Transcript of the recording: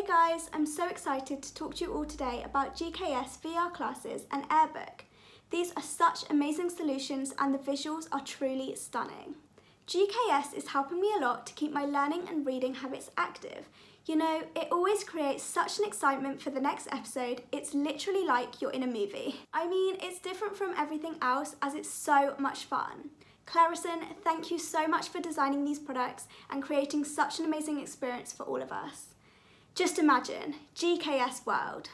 Hey guys, I'm so excited to talk to you all today about GKS VR classes and Airbook. These are such amazing solutions and the visuals are truly stunning. GKS is helping me a lot to keep my learning and reading habits active. You know, it always creates such an excitement for the next episode, it's literally like you're in a movie. I mean, it's different from everything else as it's so much fun. Clarison, thank you so much for designing these products and creating such an amazing experience for all of us. Just imagine, GKS World.